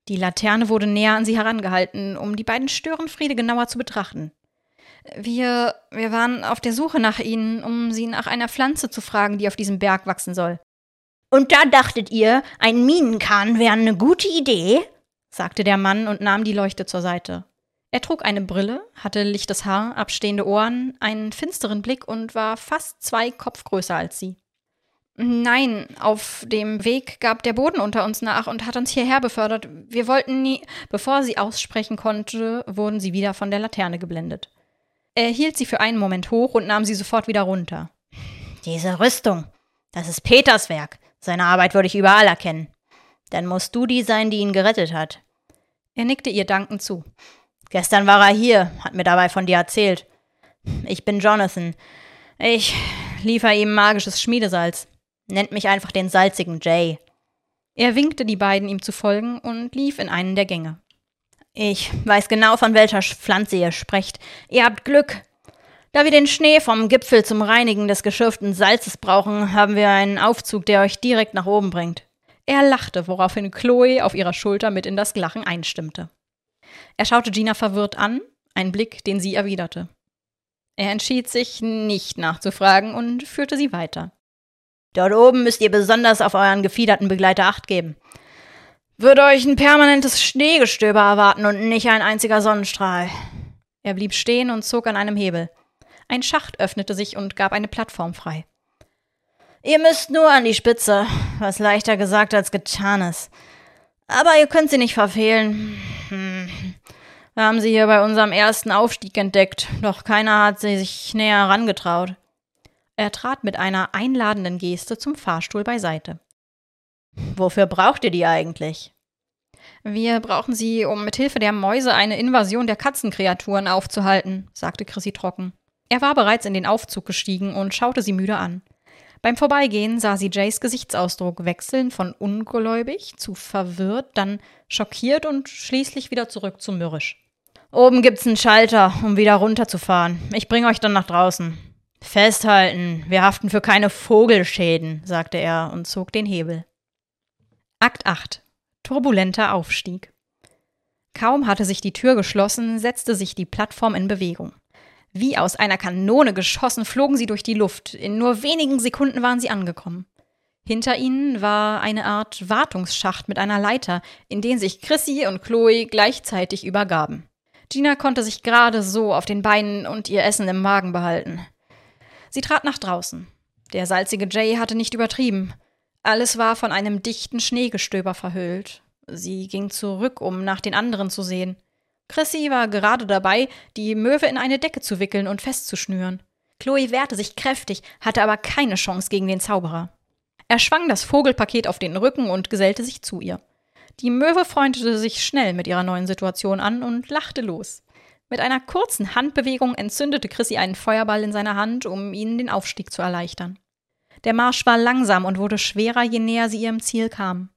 Die Laterne wurde näher an sie herangehalten, um die beiden Störenfriede genauer zu betrachten. Wir, wir waren auf der Suche nach ihnen, um sie nach einer Pflanze zu fragen, die auf diesem Berg wachsen soll. Und da dachtet ihr, ein Minenkahn wäre eine gute Idee? sagte der Mann und nahm die Leuchte zur Seite. Er trug eine Brille, hatte lichtes Haar, abstehende Ohren, einen finsteren Blick und war fast zwei Kopf größer als sie. Nein, auf dem Weg gab der Boden unter uns nach und hat uns hierher befördert. Wir wollten nie. Bevor sie aussprechen konnte, wurden sie wieder von der Laterne geblendet. Er hielt sie für einen Moment hoch und nahm sie sofort wieder runter. Diese Rüstung, das ist Peters Werk. Seine Arbeit würde ich überall erkennen. Dann musst du die sein, die ihn gerettet hat. Er nickte ihr dankend zu. Gestern war er hier, hat mir dabei von dir erzählt. Ich bin Jonathan. Ich liefer ihm magisches Schmiedesalz. Nennt mich einfach den salzigen Jay. Er winkte die beiden, ihm zu folgen, und lief in einen der Gänge. Ich weiß genau, von welcher Pflanze ihr sprecht. Ihr habt Glück. Da wir den Schnee vom Gipfel zum Reinigen des geschürften Salzes brauchen, haben wir einen Aufzug, der euch direkt nach oben bringt. Er lachte, woraufhin Chloe auf ihrer Schulter mit in das Lachen einstimmte. Er schaute Gina verwirrt an, ein Blick, den sie erwiderte. Er entschied sich, nicht nachzufragen und führte sie weiter. Dort oben müsst ihr besonders auf euren gefiederten Begleiter Acht geben. Würde euch ein permanentes Schneegestöber erwarten und nicht ein einziger Sonnenstrahl. Er blieb stehen und zog an einem Hebel. Ein Schacht öffnete sich und gab eine Plattform frei. Ihr müsst nur an die Spitze, was leichter gesagt als getan ist. Aber ihr könnt sie nicht verfehlen. Hm. Wir haben sie hier bei unserem ersten Aufstieg entdeckt, doch keiner hat sie sich näher herangetraut. Er trat mit einer einladenden Geste zum Fahrstuhl beiseite. Wofür braucht ihr die eigentlich? Wir brauchen sie, um mit Hilfe der Mäuse eine Invasion der Katzenkreaturen aufzuhalten, sagte Chrissy trocken. Er war bereits in den Aufzug gestiegen und schaute sie müde an. Beim Vorbeigehen sah sie Jays Gesichtsausdruck wechseln von ungläubig zu verwirrt, dann schockiert und schließlich wieder zurück zu mürrisch. Oben gibt's einen Schalter, um wieder runterzufahren. Ich bringe euch dann nach draußen. Festhalten, wir haften für keine Vogelschäden, sagte er und zog den Hebel. Akt 8. Turbulenter Aufstieg. Kaum hatte sich die Tür geschlossen, setzte sich die Plattform in Bewegung. Wie aus einer Kanone geschossen flogen sie durch die Luft. In nur wenigen Sekunden waren sie angekommen. Hinter ihnen war eine Art Wartungsschacht mit einer Leiter, in den sich Chrissy und Chloe gleichzeitig übergaben. Gina konnte sich gerade so auf den Beinen und ihr Essen im Magen behalten. Sie trat nach draußen. Der salzige Jay hatte nicht übertrieben. Alles war von einem dichten Schneegestöber verhüllt. Sie ging zurück, um nach den anderen zu sehen. Chrissy war gerade dabei, die Möwe in eine Decke zu wickeln und festzuschnüren. Chloe wehrte sich kräftig, hatte aber keine Chance gegen den Zauberer. Er schwang das Vogelpaket auf den Rücken und gesellte sich zu ihr. Die Möwe freundete sich schnell mit ihrer neuen Situation an und lachte los. Mit einer kurzen Handbewegung entzündete Chrissy einen Feuerball in seiner Hand, um ihnen den Aufstieg zu erleichtern. Der Marsch war langsam und wurde schwerer, je näher sie ihrem Ziel kamen.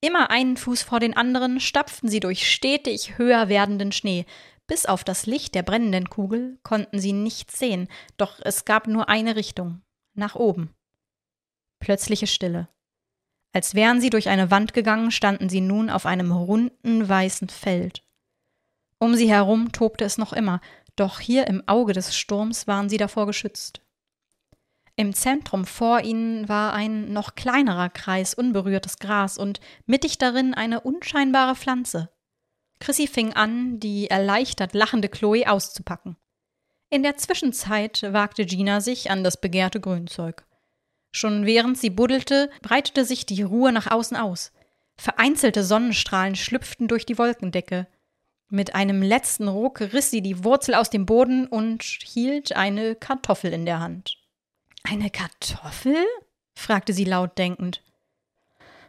Immer einen Fuß vor den anderen stapften sie durch stetig höher werdenden Schnee. Bis auf das Licht der brennenden Kugel konnten sie nichts sehen, doch es gab nur eine Richtung nach oben. Plötzliche Stille. Als wären sie durch eine Wand gegangen, standen sie nun auf einem runden weißen Feld. Um sie herum tobte es noch immer, doch hier im Auge des Sturms waren sie davor geschützt. Im Zentrum vor ihnen war ein noch kleinerer Kreis unberührtes Gras und mittig darin eine unscheinbare Pflanze. Chrissy fing an, die erleichtert lachende Chloe auszupacken. In der Zwischenzeit wagte Gina sich an das begehrte Grünzeug. Schon während sie buddelte, breitete sich die Ruhe nach außen aus. Vereinzelte Sonnenstrahlen schlüpften durch die Wolkendecke. Mit einem letzten Ruck riss sie die Wurzel aus dem Boden und hielt eine Kartoffel in der Hand. Eine Kartoffel? fragte sie laut denkend.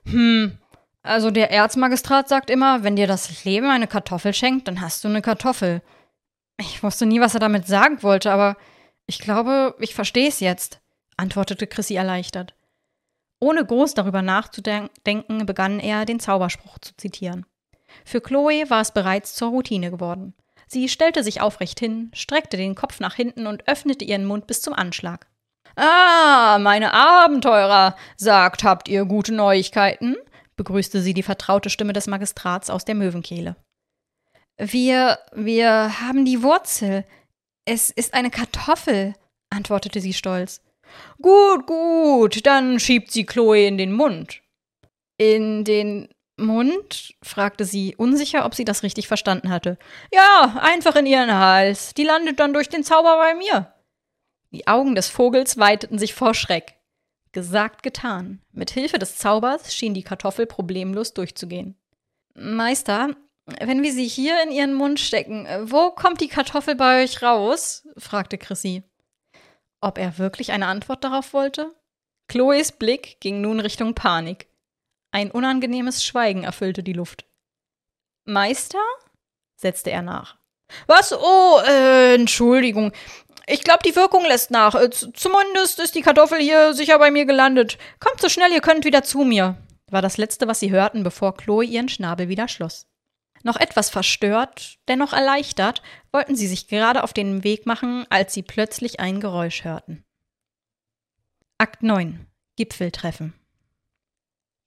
Hm, also der Erzmagistrat sagt immer, wenn dir das Leben eine Kartoffel schenkt, dann hast du eine Kartoffel. Ich wusste nie, was er damit sagen wollte, aber ich glaube, ich verstehe es jetzt, antwortete Chrissy erleichtert. Ohne groß darüber nachzudenken, begann er, den Zauberspruch zu zitieren. Für Chloe war es bereits zur Routine geworden. Sie stellte sich aufrecht hin, streckte den Kopf nach hinten und öffnete ihren Mund bis zum Anschlag. Ah, meine Abenteurer, sagt, habt ihr gute Neuigkeiten? begrüßte sie die vertraute Stimme des Magistrats aus der Möwenkehle. Wir, wir haben die Wurzel. Es ist eine Kartoffel, antwortete sie stolz. Gut, gut, dann schiebt sie Chloe in den Mund. In den Mund? fragte sie, unsicher, ob sie das richtig verstanden hatte. Ja, einfach in ihren Hals. Die landet dann durch den Zauber bei mir. Die Augen des Vogels weiteten sich vor Schreck. Gesagt, getan. Mit Hilfe des Zaubers schien die Kartoffel problemlos durchzugehen. Meister, wenn wir sie hier in ihren Mund stecken, wo kommt die Kartoffel bei euch raus? fragte Chrissy. Ob er wirklich eine Antwort darauf wollte? Chloes Blick ging nun Richtung Panik. Ein unangenehmes Schweigen erfüllte die Luft. Meister? setzte er nach. Was? Oh, äh, Entschuldigung. Ich glaube, die Wirkung lässt nach. Äh, zumindest ist die Kartoffel hier sicher bei mir gelandet. Kommt so schnell, ihr könnt wieder zu mir, war das Letzte, was sie hörten, bevor Chloe ihren Schnabel wieder schloss. Noch etwas verstört, dennoch erleichtert, wollten sie sich gerade auf den Weg machen, als sie plötzlich ein Geräusch hörten. Akt 9 Gipfeltreffen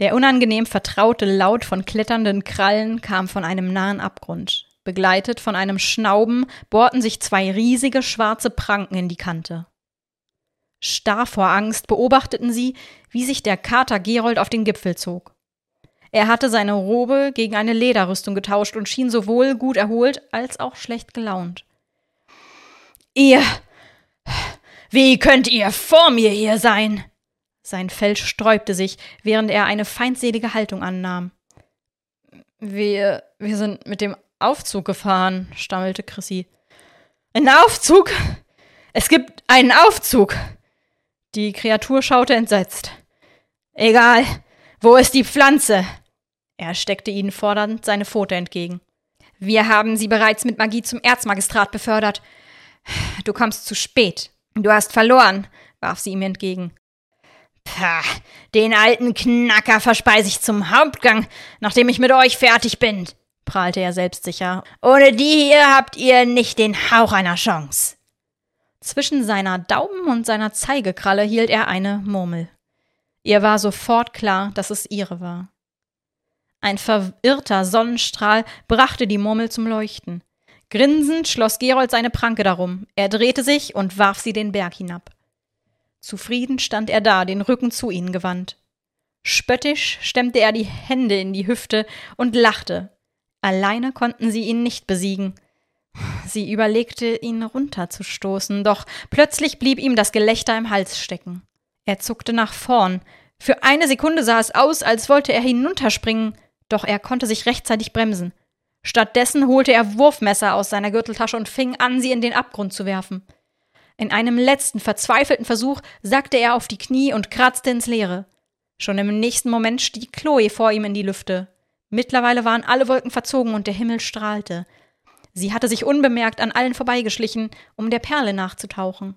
Der unangenehm vertraute Laut von kletternden Krallen kam von einem nahen Abgrund. Begleitet von einem Schnauben bohrten sich zwei riesige schwarze Pranken in die Kante. Starr vor Angst beobachteten sie, wie sich der Kater Gerold auf den Gipfel zog. Er hatte seine Robe gegen eine Lederrüstung getauscht und schien sowohl gut erholt als auch schlecht gelaunt. Ihr. Wie könnt ihr vor mir hier sein? Sein Fell sträubte sich, während er eine feindselige Haltung annahm. Wir, wir sind mit dem Aufzug gefahren, stammelte Chrissy. Ein Aufzug? Es gibt einen Aufzug. Die Kreatur schaute entsetzt. Egal. Wo ist die Pflanze? Er steckte ihnen fordernd seine Pfote entgegen. Wir haben sie bereits mit Magie zum Erzmagistrat befördert. Du kommst zu spät. Du hast verloren, warf sie ihm entgegen. Pah, den alten Knacker verspeise ich zum Hauptgang, nachdem ich mit euch fertig bin, prahlte er selbstsicher. Ohne die hier habt ihr nicht den Hauch einer Chance. Zwischen seiner Daumen und seiner Zeigekralle hielt er eine Murmel. Ihr war sofort klar, dass es ihre war. Ein verirrter Sonnenstrahl brachte die Murmel zum Leuchten. Grinsend schloss Gerold seine Pranke darum. Er drehte sich und warf sie den Berg hinab. Zufrieden stand er da, den Rücken zu ihnen gewandt. Spöttisch stemmte er die Hände in die Hüfte und lachte. Alleine konnten sie ihn nicht besiegen. Sie überlegte, ihn runterzustoßen, doch plötzlich blieb ihm das Gelächter im Hals stecken. Er zuckte nach vorn. Für eine Sekunde sah es aus, als wollte er hinunterspringen, doch er konnte sich rechtzeitig bremsen. Stattdessen holte er Wurfmesser aus seiner Gürteltasche und fing an, sie in den Abgrund zu werfen. In einem letzten verzweifelten Versuch sackte er auf die Knie und kratzte ins Leere. Schon im nächsten Moment stieg Chloe vor ihm in die Lüfte. Mittlerweile waren alle Wolken verzogen und der Himmel strahlte. Sie hatte sich unbemerkt an allen vorbeigeschlichen, um der Perle nachzutauchen.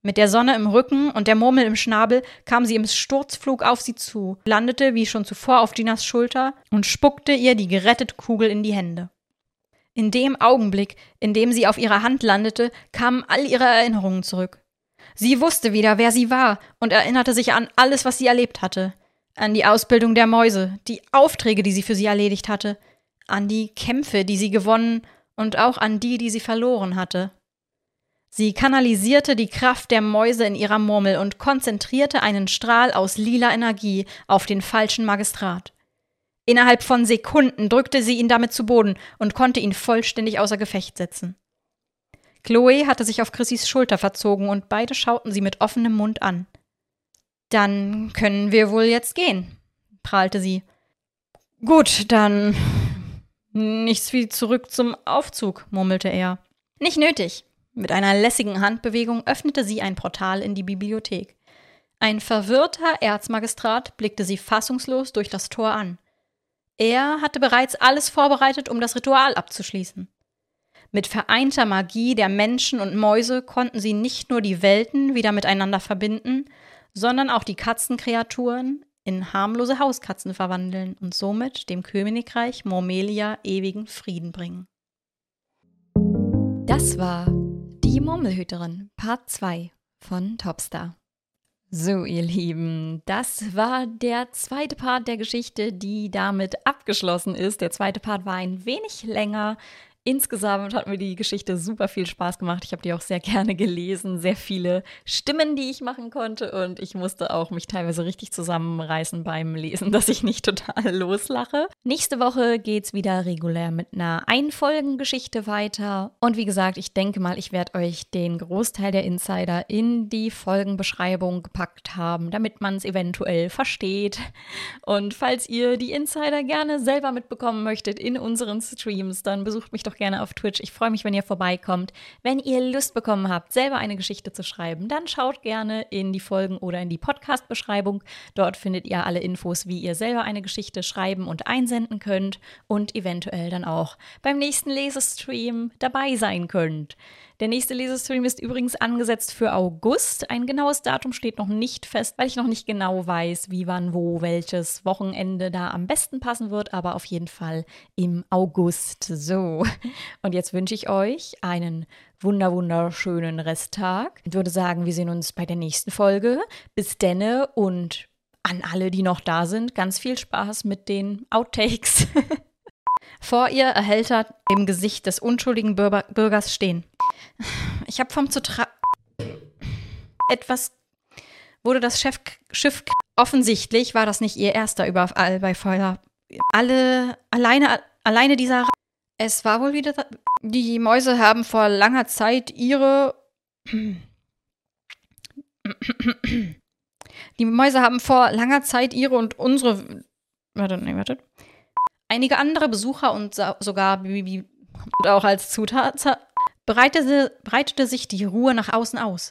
Mit der Sonne im Rücken und der Murmel im Schnabel kam sie im Sturzflug auf sie zu, landete wie schon zuvor auf Dinas Schulter und spuckte ihr die gerettete Kugel in die Hände. In dem Augenblick, in dem sie auf ihrer Hand landete, kamen all ihre Erinnerungen zurück. Sie wusste wieder, wer sie war und erinnerte sich an alles, was sie erlebt hatte. An die Ausbildung der Mäuse, die Aufträge, die sie für sie erledigt hatte, an die Kämpfe, die sie gewonnen und auch an die, die sie verloren hatte. Sie kanalisierte die Kraft der Mäuse in ihrer Murmel und konzentrierte einen Strahl aus lila Energie auf den falschen Magistrat. Innerhalb von Sekunden drückte sie ihn damit zu Boden und konnte ihn vollständig außer Gefecht setzen. Chloe hatte sich auf Chrissys Schulter verzogen und beide schauten sie mit offenem Mund an. Dann können wir wohl jetzt gehen, prahlte sie. Gut, dann nichts wie zurück zum Aufzug, murmelte er. Nicht nötig. Mit einer lässigen Handbewegung öffnete sie ein Portal in die Bibliothek. Ein verwirrter Erzmagistrat blickte sie fassungslos durch das Tor an. Er hatte bereits alles vorbereitet, um das Ritual abzuschließen. Mit vereinter Magie der Menschen und Mäuse konnten sie nicht nur die Welten wieder miteinander verbinden, sondern auch die Katzenkreaturen in harmlose Hauskatzen verwandeln und somit dem Königreich Mormelia ewigen Frieden bringen. Das war Die Murmelhüterin, Part 2 von Topstar. So, ihr Lieben, das war der zweite Part der Geschichte, die damit abgeschlossen ist. Der zweite Part war ein wenig länger. Insgesamt hat mir die Geschichte super viel Spaß gemacht. Ich habe die auch sehr gerne gelesen, sehr viele Stimmen, die ich machen konnte und ich musste auch mich teilweise richtig zusammenreißen beim Lesen, dass ich nicht total loslache. Nächste Woche geht's wieder regulär mit einer Einfolgengeschichte weiter und wie gesagt, ich denke mal, ich werde euch den Großteil der Insider in die Folgenbeschreibung gepackt haben, damit man es eventuell versteht. Und falls ihr die Insider gerne selber mitbekommen möchtet in unseren Streams, dann besucht mich doch doch gerne auf Twitch. Ich freue mich, wenn ihr vorbeikommt. Wenn ihr Lust bekommen habt, selber eine Geschichte zu schreiben, dann schaut gerne in die Folgen oder in die Podcast-Beschreibung. Dort findet ihr alle Infos, wie ihr selber eine Geschichte schreiben und einsenden könnt und eventuell dann auch beim nächsten Lesestream dabei sein könnt. Der nächste Lesestream ist übrigens angesetzt für August. Ein genaues Datum steht noch nicht fest, weil ich noch nicht genau weiß, wie, wann, wo, welches Wochenende da am besten passen wird, aber auf jeden Fall im August. So. Und jetzt wünsche ich euch einen wunder wunderschönen Resttag. Ich würde sagen, wir sehen uns bei der nächsten Folge. Bis denne und an alle, die noch da sind, ganz viel Spaß mit den Outtakes. Vor ihr erhält er im Gesicht des unschuldigen Bürger Bürgers stehen. Ich habe vom zu tra etwas wurde das Chef Schiff offensichtlich war das nicht ihr erster Überfall bei Feuer. Alle alleine alleine dieser es war wohl wieder die Mäuse haben vor langer Zeit ihre Die Mäuse haben vor langer Zeit ihre und unsere warte, nee, warte. Einige andere Besucher und sogar Bibi auch als Zutat breitete, breitete sich die Ruhe nach außen aus.